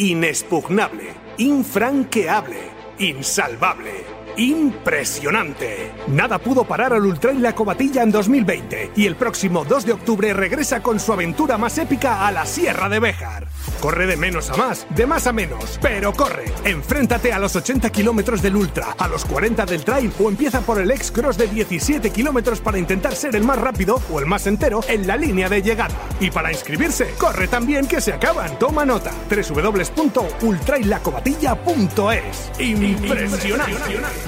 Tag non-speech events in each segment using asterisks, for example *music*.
Inexpugnable, infranqueable, insalvable. Impresionante. Nada pudo parar al Ultra y la Cobatilla en 2020 y el próximo 2 de octubre regresa con su aventura más épica a la Sierra de Béjar. Corre de menos a más, de más a menos, pero corre. Enfréntate a los 80 kilómetros del Ultra, a los 40 del Trail o empieza por el X-Cross de 17 kilómetros para intentar ser el más rápido o el más entero en la línea de llegada. Y para inscribirse, corre también que se acaban. Toma nota. www.ultrailacobatilla.es. Impresionante.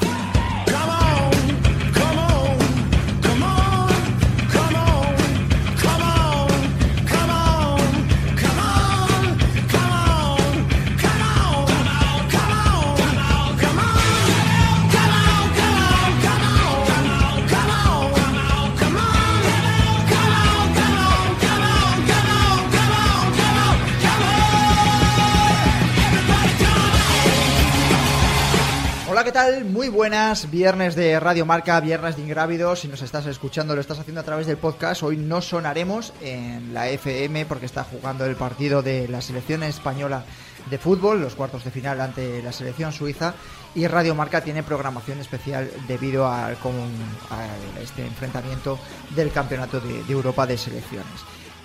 Muy buenas, viernes de Radio Marca, viernes de Ingrávidos. Si nos estás escuchando, lo estás haciendo a través del podcast. Hoy no sonaremos en la FM porque está jugando el partido de la selección española de fútbol, los cuartos de final ante la selección suiza. Y Radio Marca tiene programación especial debido a este enfrentamiento del Campeonato de Europa de Selecciones.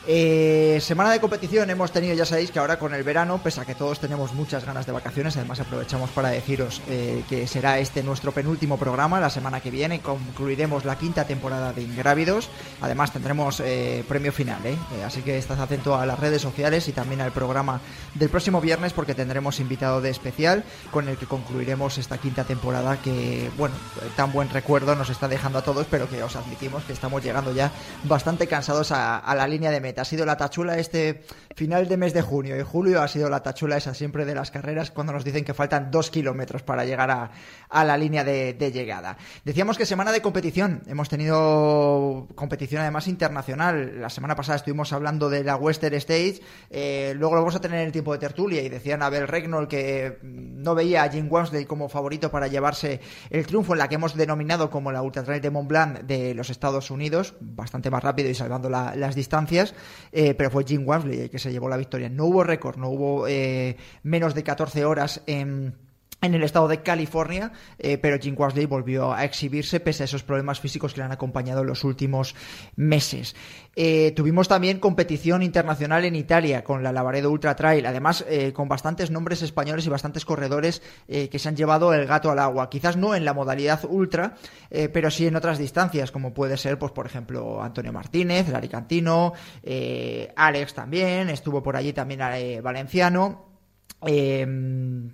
Eh, semana de competición hemos tenido, ya sabéis que ahora con el verano, pese a que todos tenemos muchas ganas de vacaciones, además aprovechamos para deciros eh, que será este nuestro penúltimo programa, la semana que viene concluiremos la quinta temporada de Ingrávidos, además tendremos eh, premio final, ¿eh? Así que estad atento a las redes sociales y también al programa del próximo viernes porque tendremos invitado de especial con el que concluiremos esta quinta temporada que, bueno, tan buen recuerdo nos está dejando a todos, pero que os admitimos que estamos llegando ya bastante cansados a, a la línea de meta. Ha sido la tachula este final de mes de junio y julio, ha sido la tachula esa siempre de las carreras cuando nos dicen que faltan dos kilómetros para llegar a, a la línea de, llegada. Decíamos que semana de competición, hemos tenido competición además internacional. La semana pasada estuvimos hablando de la Western Stage, eh, luego lo vamos a tener en el tiempo de tertulia y decían Abel Regnol que mm, no veía a Jim Wamsley como favorito para llevarse el triunfo en la que hemos denominado como la Ultra Trail de Mont Blanc de los Estados Unidos, bastante más rápido y salvando la- las distancias, eh, pero fue Jim Wamsley el que se llevó la victoria. No hubo récord, no hubo eh, menos de 14 horas en en el estado de California, eh, pero Jim Wamsley volvió a exhibirse pese a esos problemas físicos que le han acompañado en los últimos meses. Eh, tuvimos también competición internacional en Italia con la Lavaredo Ultra Trail, además eh, con bastantes nombres españoles y bastantes corredores eh, que se han llevado el gato al agua. Quizás no en la modalidad ultra, pero sí en otras distancias, como puede ser, pues por ejemplo, Antonio Martínez, Lari Cantino, eh, Alex también, estuvo por allí también Valenciano. Eh,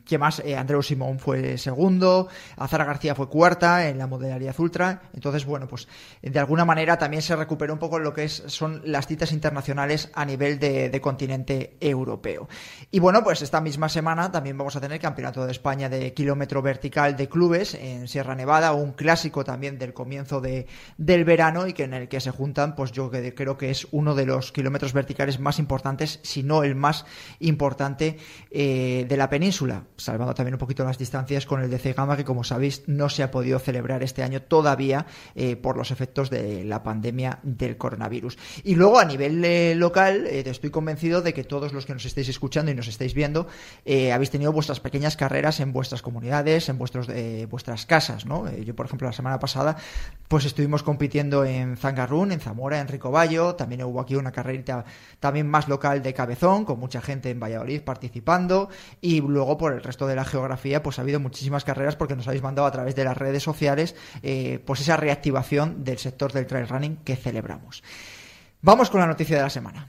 ¿Qué más? Eh, Andreu Simón fue segundo, Azara García fue cuarta en la modalidad ultra. Entonces, bueno, pues de alguna manera también se recuperó un poco lo que son las citas internacionales a nivel de, continente europeo. Y bueno, pues esta misma semana también vamos a tener Campeonato de España de kilómetro vertical de clubes en Sierra Nevada, un clásico también del comienzo de, del verano y que en el que se juntan, pues yo creo que es uno de los kilómetros verticales más importantes, si no el más importante eh, de la península, salvando también un poquito las distancias con el DC Gama, que como sabéis no se ha podido celebrar este año todavía eh, por los efectos de la pandemia del coronavirus. Y luego a nivel eh, local, eh, estoy convencido de que todos los que nos estáis escuchando y nos estáis viendo, eh, habéis tenido vuestras pequeñas carreras en vuestras comunidades, en vuestros, eh, vuestras casas. Eh, yo, por ejemplo, la semana pasada, pues estuvimos compitiendo en Zangarrún, en Zamora, en Ricoballo, también hubo aquí una carrerita también más local de Cabezón, con mucha gente en Valladolid participando, y luego por el resto de la geografía, pues ha habido muchísimas carreras porque nos habéis mandado a través de las redes sociales, eh, pues esa reactivación del sector del trail running que celebramos. Vamos con la noticia de la semana.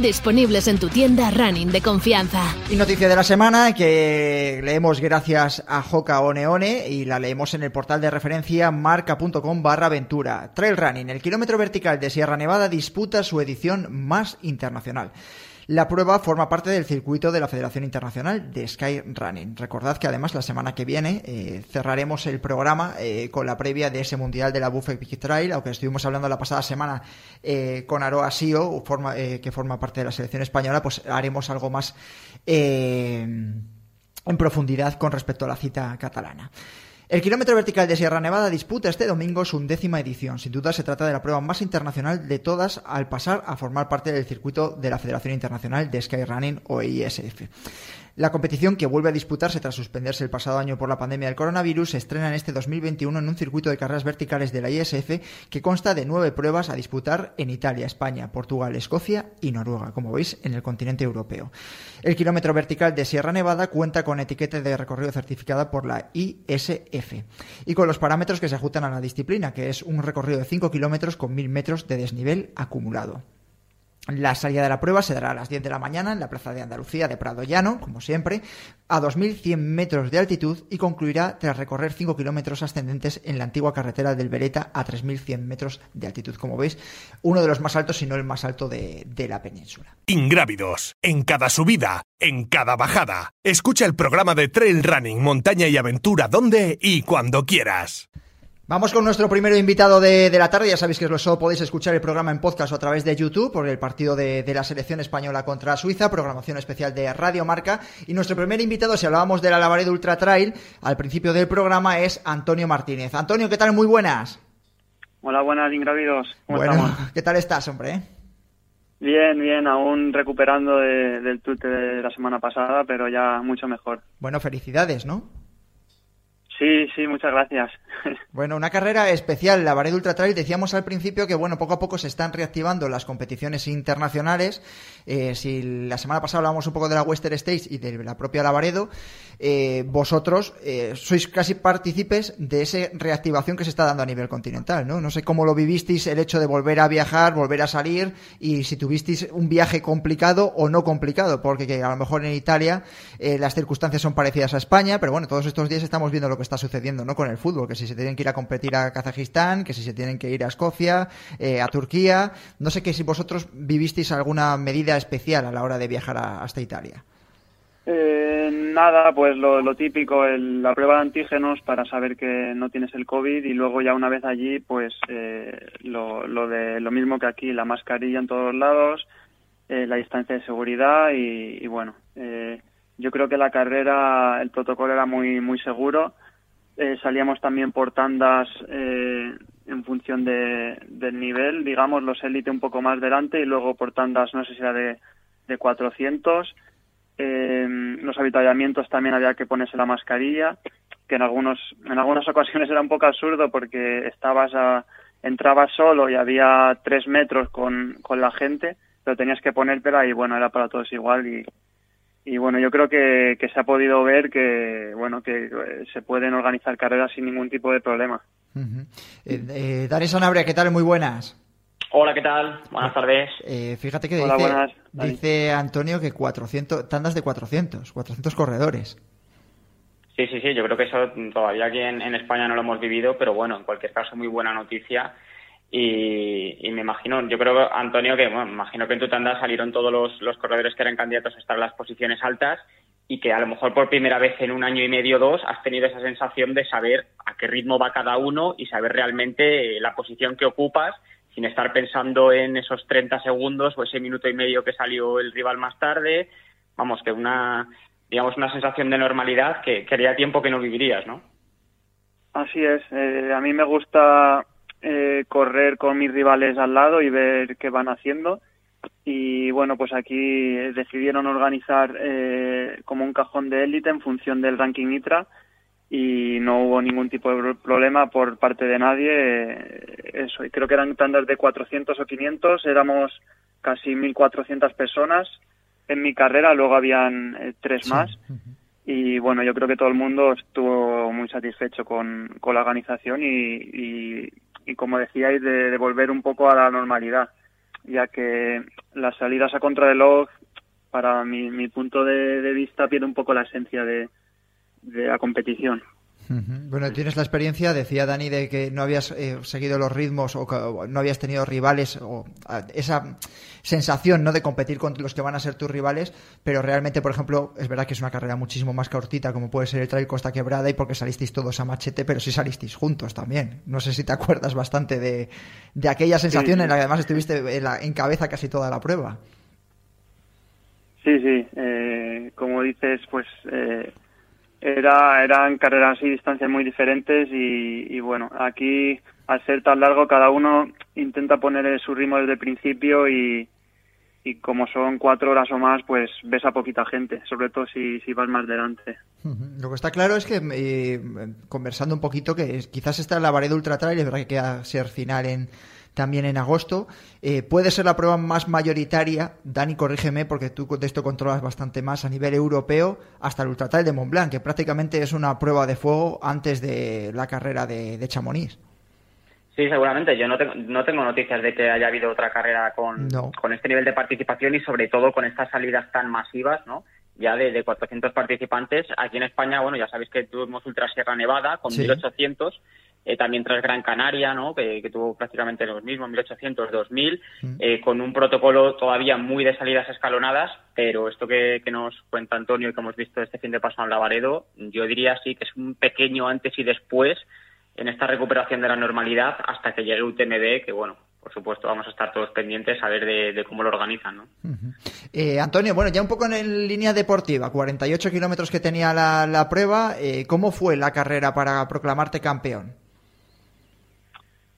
disponibles en tu tienda running de confianza. Y noticia de la semana que leemos gracias a Joka Oneone y la leemos en el portal de referencia marca.com barra aventura. Trail Running, el kilómetro vertical de Sierra Nevada disputa su edición más internacional. La prueba forma parte del circuito de la Federación Internacional de Sky Running. Recordad que además la semana que viene eh, cerraremos el programa eh, con la previa de ese Mundial de la Buffet Big Trail, aunque estuvimos hablando la pasada semana eh, con Aroa Sio, que forma parte de la selección española, pues haremos algo más en profundidad con respecto a la cita catalana. El kilómetro vertical de Sierra Nevada disputa este domingo su undécima edición. Sin duda se trata de la prueba más internacional de todas al pasar a formar parte del circuito de la Federación Internacional de Skyrunning o ISF. La competición, que vuelve a disputarse tras suspenderse el pasado año por la pandemia del coronavirus, se estrena en este 2021 en un circuito de carreras verticales de la ISF que consta de nueve pruebas a disputar en Italia, España, Portugal, Escocia y Noruega, como veis, en el continente europeo. El kilómetro vertical de Sierra Nevada cuenta con etiqueta de recorrido certificada por la ISF y con los parámetros que se ajustan a la disciplina, que es un recorrido de 5 kilómetros con 1000 metros de desnivel acumulado. La salida de la prueba se dará a las 10 de la mañana en la Plaza de Andalucía de Prado Llano, como siempre, a 2.100 metros de altitud y concluirá tras recorrer 5 kilómetros ascendentes en la antigua carretera del Bereta a 3.100 metros de altitud. Como veis, uno de los más altos, si no el más alto de, de la península. Ingrávidos, en cada subida, en cada bajada. Escucha el programa de Trail Running, Montaña y Aventura donde y cuando quieras. Vamos con nuestro primer invitado de, la tarde. Ya sabéis que lo solo podéis escuchar el programa en podcast o a través de YouTube por el partido de, la selección española contra Suiza, programación especial de Radio Marca. Y nuestro primer invitado, si hablábamos de la Lavaredo Ultra Trail, al principio del programa es Antonio Martínez. Antonio, ¿qué tal? Muy buenas. Hola, buenas, ingravidos. ¿Cómo bueno, *laughs* ¿qué tal estás, hombre? Bien, bien, aún recuperando del tute de la semana pasada, pero ya mucho mejor. Bueno, felicidades, ¿no? Sí, sí, muchas gracias. Bueno, una carrera especial, la Vared Ultra Trail. Decíamos al principio que, bueno, poco a poco se están reactivando las competiciones internacionales. Eh, si la semana pasada hablábamos un poco de la Western States y de la propia Lavaredo, eh, vosotros eh, sois casi partícipes de esa reactivación que se está dando a nivel continental, ¿no? No sé cómo lo vivisteis el hecho de volver a viajar, volver a salir y si tuvisteis un viaje complicado o no complicado, porque a lo mejor en Italia las circunstancias son parecidas a España, pero bueno, todos estos días estamos viendo lo que está sucediendo ¿no? con el fútbol, que si se tienen que ir a competir a Kazajistán, que si se tienen que ir a Escocia, eh, a Turquía. No sé que si vosotros vivisteis alguna medida especial a la hora de viajar hasta Italia. Eh, nada, pues lo, típico, la prueba de antígenos para saber que no tienes el COVID y luego ya una vez allí, pues eh, lo, de, lo mismo que aquí, la mascarilla en todos lados, la distancia de seguridad y, y bueno, yo creo que la carrera, el protocolo era muy, muy seguro eh, salíamos también por tandas eh, en función de, del nivel, digamos, los élite un poco más delante y luego por tandas, no sé si era de, de 400. Eh, los avituallamientos también había que ponerse la mascarilla, que en algunos en algunas *laughs* ocasiones era un poco absurdo porque estabas a, entrabas solo y había tres metros con, con la gente, pero tenías que ponértela y bueno, era para todos igual y, y bueno, yo creo que, se ha podido ver que bueno que eh, se pueden organizar carreras sin ningún tipo de problema. Eh, eh, Dani Sanabria, ¿qué tal? Muy buenas. Hola, ¿qué tal? Buenas tardes. fíjate que dice, dice, Antonio que 400, tandas de 400, 400 corredores. Sí, sí, sí, yo creo que eso todavía aquí en, en España no lo hemos vivido, pero bueno, en cualquier caso, muy buena noticia y, me imagino, yo creo, Antonio, que bueno, imagino que en tu tanda salieron todos los, corredores que eran candidatos a estar en las posiciones altas y que a lo mejor por primera vez en un año y medio o dos has tenido esa sensación de saber a qué ritmo va cada uno y saber realmente la posición que ocupas sin estar pensando en esos 30 segundos o ese minuto y medio que salió el rival más tarde. Vamos, que una, digamos, una sensación de normalidad que, que haría tiempo que no vivirías, ¿no? Así es. Eh, a mí me gusta eh, correr con mis rivales al lado y ver qué van haciendo. y bueno, pues aquí decidieron organizar eh, como un cajón de élite en función del ranking ITRA y no hubo ningún tipo de problema por parte de nadie. Eh, eso, y creo que eran tandas de 400 o 500, éramos casi 1.400 personas en mi carrera, luego habían eh, tres más. Y bueno, yo creo que todo el mundo estuvo muy satisfecho con, con la organización y, y, como decíais, de, de volver un poco a la normalidad ya que las salidas a contrarreloj, para mi, mi punto de, vista, pierde un poco la esencia de, de la competición. Bueno, tienes la experiencia, decía Dani, de que no habías eh, seguido los ritmos o no habías tenido rivales o esa sensación no de competir con los que van a ser tus rivales, pero realmente, por ejemplo, es verdad que es una carrera muchísimo más cortita como puede ser el Trail Costa Quebrada y porque salisteis todos a machete, pero sí salisteis juntos también. No sé si te acuerdas bastante de, de aquella sensación en la que además estuviste en, en cabeza casi toda la prueba. Sí, sí, eh, como dices, pues... Eh era, eran carreras y distancias muy diferentes y, bueno, aquí al ser tan largo cada uno intenta poner su ritmo desde el principio y, y como son cuatro horas o más, pues ves a poquita gente, sobre todo si, si vas más delante. Lo que está claro es que, eh, conversando un poquito, que quizás está la Varedo Ultra Trail, es verdad que queda ser final en, también en agosto. Eh, puede ser la prueba más mayoritaria, Dani, corrígeme, porque tú de esto controlas bastante más a nivel europeo, hasta el Ultratrail de Mont Blanc, que prácticamente es una prueba de fuego antes de la carrera de, de Chamonix. Sí, seguramente. Yo no tengo, no tengo noticias de que haya habido otra carrera con, con este nivel de participación y sobre todo con estas salidas tan masivas, ¿no? Ya de, de 400 participantes. Aquí en España, bueno, ya sabéis que tuvimos Ultra Sierra Nevada con 1800 eh, también tras Gran Canaria, ¿no? que, tuvo prácticamente los mismos, 1800, 2000, mm. eh, con un protocolo todavía muy de salidas escalonadas, pero esto que, nos cuenta Antonio y que hemos visto este fin de pasado en Lavaredo, yo diría sí que es un pequeño antes y después en esta recuperación de la normalidad hasta que llegue UTMB, que bueno, por supuesto, vamos a estar todos pendientes a ver de, cómo lo organizan. ¿no? Eh, Antonio, bueno, ya un poco en línea deportiva, 48 kilómetros que tenía la, la prueba, ¿cómo fue la carrera para proclamarte campeón?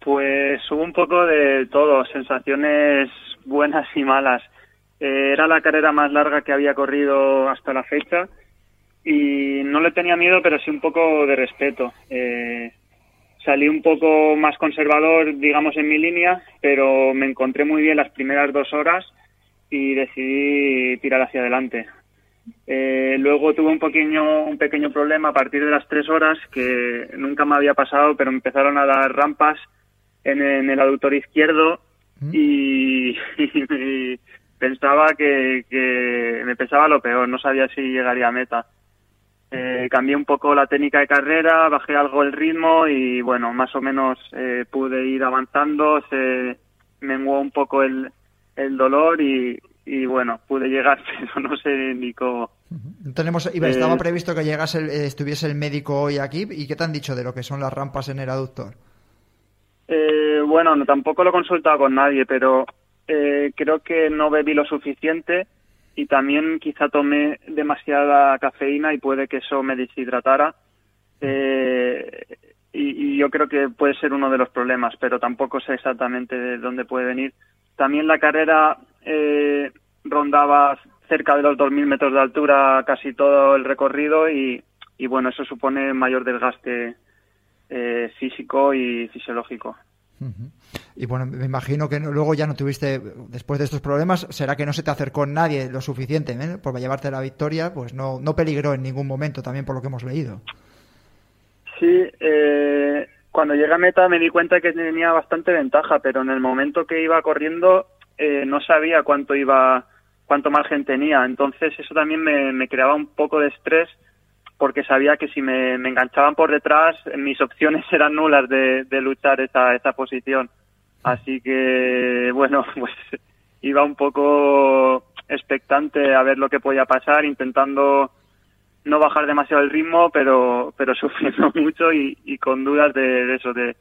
Pues hubo un poco de todo, sensaciones buenas y malas. Eh, era la carrera más larga que había corrido hasta la fecha y no le tenía miedo, pero sí un poco de respeto. Eh, salí un poco más conservador, digamos, en mi línea, pero me encontré muy bien las primeras dos horas y decidí tirar hacia adelante. Eh, luego tuve un pequeño, un pequeño problema a partir de las tres horas que nunca me había pasado, pero empezaron a dar rampas en, el aductor izquierdo mm. y, *laughs* pensaba que, me pensaba lo peor, no sabía si llegaría a meta. Eh, cambié un poco la técnica de carrera, bajé algo el ritmo y bueno, más o menos eh, pude ir avanzando, se menguó un poco el, el dolor y, y bueno, pude llegar, *laughs* pero no sé ni cómo. Tenemos, estaba eh, previsto que llegase estuviese el médico hoy aquí y ¿qué te han dicho de lo que son las rampas en el aductor? Eh, bueno, no, tampoco lo he consultado con nadie, pero eh, creo que no bebí lo suficiente y también quizá tomé demasiada cafeína y puede que eso me deshidratara. Eh, y, yo creo que puede ser uno de los problemas, pero tampoco sé exactamente de dónde puede venir. También la carrera eh, rondaba cerca de los 2.000 metros de altura casi todo el recorrido y, y bueno, eso supone mayor desgaste eh, físico y fisiológico. Y bueno, me imagino que luego ya no tuviste, después de estos problemas, será que no se te acercó nadie lo suficiente ¿eh? por llevarte la victoria, pues no, no peligró en ningún momento, también por lo que hemos leído. Sí, eh, cuando llegué a meta me di cuenta que tenía bastante ventaja, pero en el momento que iba corriendo eh, no sabía cuánto iba, cuánto margen tenía, entonces eso también me, me creaba un poco de estrés porque sabía que si me, enganchaban por detrás, mis opciones *laughs* eran nulas de, luchar esa, esa posición. Así que, bueno, *laughs* pues iba un poco expectante a ver lo que podía pasar, intentando no bajar demasiado el ritmo, pero, pero *laughs* sufriendo mucho y, con dudas de, eso, de,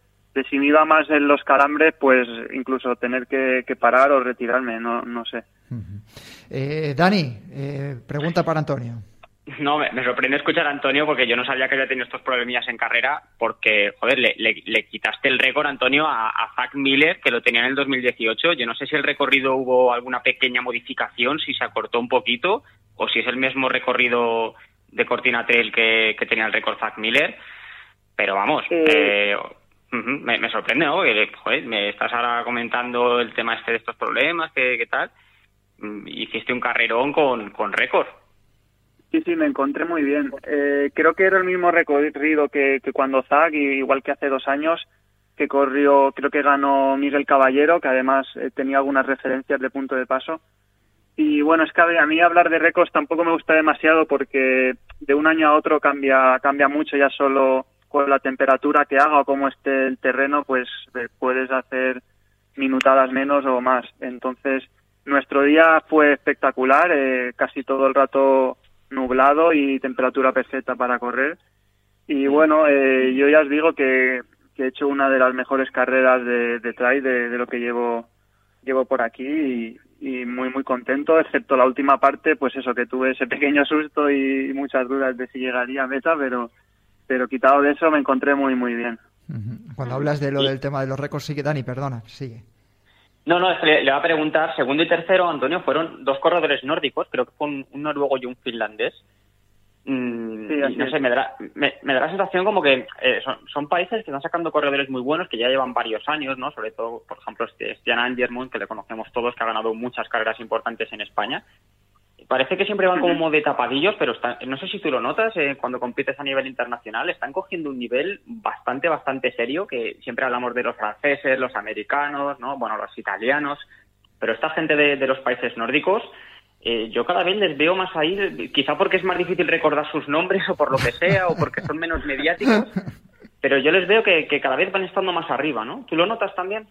si me iba más en los calambres, pues incluso tener que, parar o retirarme, no, no sé. Eh, Dani, eh, pregunta para Antonio. No, me, sorprende escuchar a Antonio porque yo no sabía que había tenido estos problemillas en carrera porque, joder, le, quitaste el récord, Antonio, a, a Zach Miller, que lo tenía en el 2018. Yo no sé si el recorrido hubo alguna pequeña modificación, si se acortó un poquito o si es el mismo recorrido de Cortina Trail que, tenía el récord Zach Miller. Pero vamos, eh, me, sorprende, ¿no? joder, me estás ahora comentando el tema este de estos problemas, ¿qué, tal? Mm, hiciste un carrerón con, con récord. Sí, sí, me encontré muy bien. Eh, creo que era el mismo recorrido que, cuando Zag, igual que hace dos años, que corrió, creo que ganó Miguel Caballero, que además eh, tenía algunas referencias de punto de paso. Y bueno, es que a mí hablar de récords tampoco me gusta demasiado porque de un año a otro cambia, cambia mucho, ya solo con la temperatura que haga o cómo esté el terreno, pues eh, puedes hacer minutadas menos o más. Entonces, nuestro día fue espectacular, casi todo el rato nublado y temperatura perfecta para correr. Y bueno, eh, yo ya os digo que, he hecho una de las mejores carreras de, de trail de, lo que llevo llevo por aquí y, muy muy contento, excepto la última parte, pues eso que tuve ese *laughs* pequeño susto y, muchas dudas de si llegaría a meta, pero pero quitado de eso me encontré muy muy bien. Cuando hablas de lo del tema de los récords, sigue Dani, perdona, sigue. No, no, le, le, va a preguntar, segundo y tercero, Antonio, fueron dos corredores nórdicos, creo que fue un, noruego y un finlandés. Mm, no sé, me da, me, da, la sensación como que eh, son, países que están sacando corredores muy buenos, que ya llevan varios años, ¿no? Sobre todo, por ejemplo, este Stian Angermund, que le conocemos todos, que ha ganado muchas carreras importantes en España. Parece que siempre van como de tapadillos, pero no sé si tú lo notas, eh, cuando compites a nivel internacional, están cogiendo un nivel bastante, bastante serio, que siempre hablamos de los franceses, los americanos, ¿no? Bueno, los italianos, pero esta gente de, los países nórdicos, eh, yo cada vez les veo más ahí, quizá porque es más difícil recordar sus nombres o por lo que sea, o porque son menos mediáticos, *laughs* pero yo les veo que, que cada vez van estando más arriba, ¿no? ¿Tú lo notas también?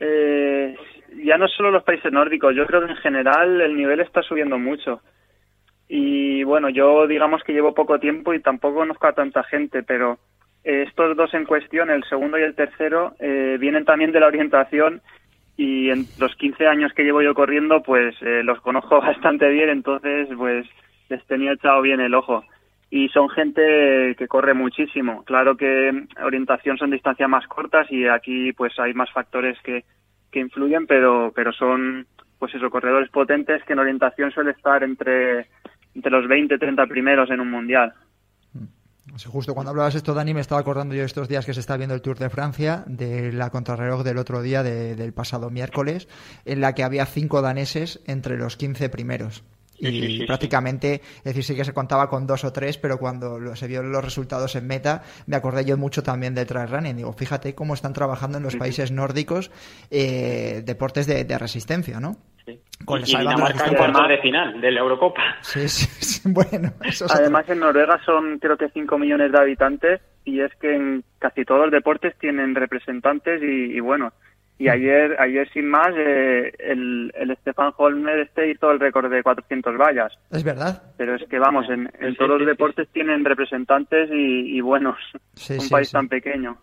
Eh, ya no solo los países nórdicos, yo creo que en general el nivel está subiendo mucho. Y bueno, yo digamos que llevo poco tiempo y tampoco conozco a tanta gente, pero eh, estos dos en cuestión, el segundo y el tercero, eh, vienen también de la orientación y en los 15 años que llevo yo corriendo, pues eh, los conozco *laughs* bastante bien, entonces pues les tenía echado bien el ojo. Y son gente que corre muchísimo. Claro que orientación son distancias más cortas y aquí pues hay más factores que, que influyen, pero, pero son, pues eso, corredores potentes que en orientación suele estar entre, entre los 20 30 primeros en un mundial. Mm. justo cuando hablabas esto, Dani, me estaba acordando yo estos días que se está viendo el Tour de Francia, de la contrarreloj del otro día, del pasado miércoles, en la que había cinco daneses entre los 15 primeros y prácticamente, es decir, sí que se contaba con dos o tres, pero cuando se vio los resultados en meta, me acordé yo mucho también del trail running. Digo, fíjate cómo están trabajando en los países nórdicos eh, deportes de, resistencia, ¿no? Sí. Con y, Dinamarca cuartos de final de la Eurocopa. Sí, sí, *laughs* bueno. Además, en Noruega son creo que 5 millones de habitantes y es que en casi todos los deportes tienen representantes y bueno, y ayer, ayer sin más, eh, el, el Stefan Holmer este hizo el récord de 400 vallas. Es verdad. Pero es que vamos, en, en todos los deportes tienen representantes y, y buenos. un país tan pequeño.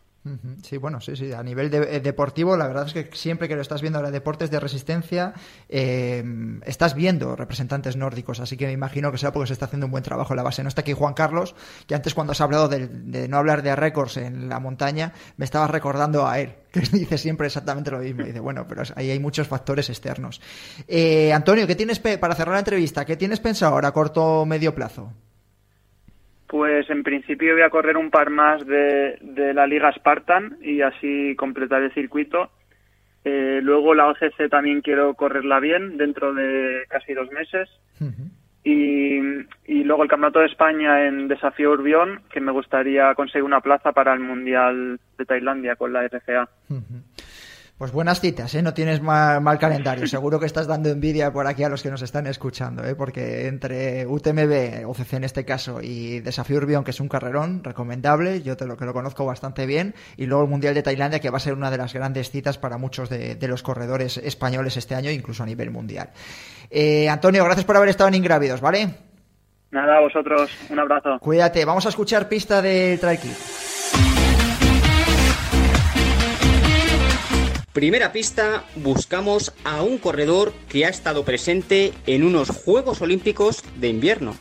Sí, bueno, sí, sí. A nivel de, eh, deportivo, la verdad es que siempre que lo estás viendo ahora deportes de resistencia, eh, estás viendo representantes nórdicos. Así que me imagino que sea porque se está haciendo un buen trabajo en la base. No está aquí Juan Carlos, que antes cuando has hablado de, no hablar de récords en la montaña, me estabas recordando a él, que *laughs* dice siempre exactamente lo mismo. Dice, bueno, pero ahí hay muchos factores externos. Eh, Antonio, ¿qué tienes para cerrar la entrevista? ¿Qué tienes pensado ahora a corto o medio plazo? Pues en principio voy a correr un par más de, la Liga Spartan y así completar el circuito. Eh, luego la OCC también quiero correrla bien dentro de casi dos meses. Y, luego el Campeonato de España en Desafío Urbión, que me gustaría conseguir una plaza para el Mundial de Tailandia con la RCA. Pues buenas citas, ¿eh? no tienes mal, calendario. Seguro que estás dando envidia por aquí a los que nos están escuchando, ¿eh? porque entre UTMB, OCC en este caso, y Desafío Urbión, que es un carrerón recomendable, yo te lo que lo conozco bastante bien, y luego el Mundial de Tailandia, que va a ser una de las grandes citas para muchos de, los corredores españoles este año, incluso a nivel mundial. Eh, Antonio, gracias por haber estado en Ingrávidos, ¿vale? Nada, a vosotros, un abrazo. Cuídate, vamos a escuchar pista de Trail Primera pista, buscamos a un corredor que ha estado presente en unos Juegos Olímpicos de invierno.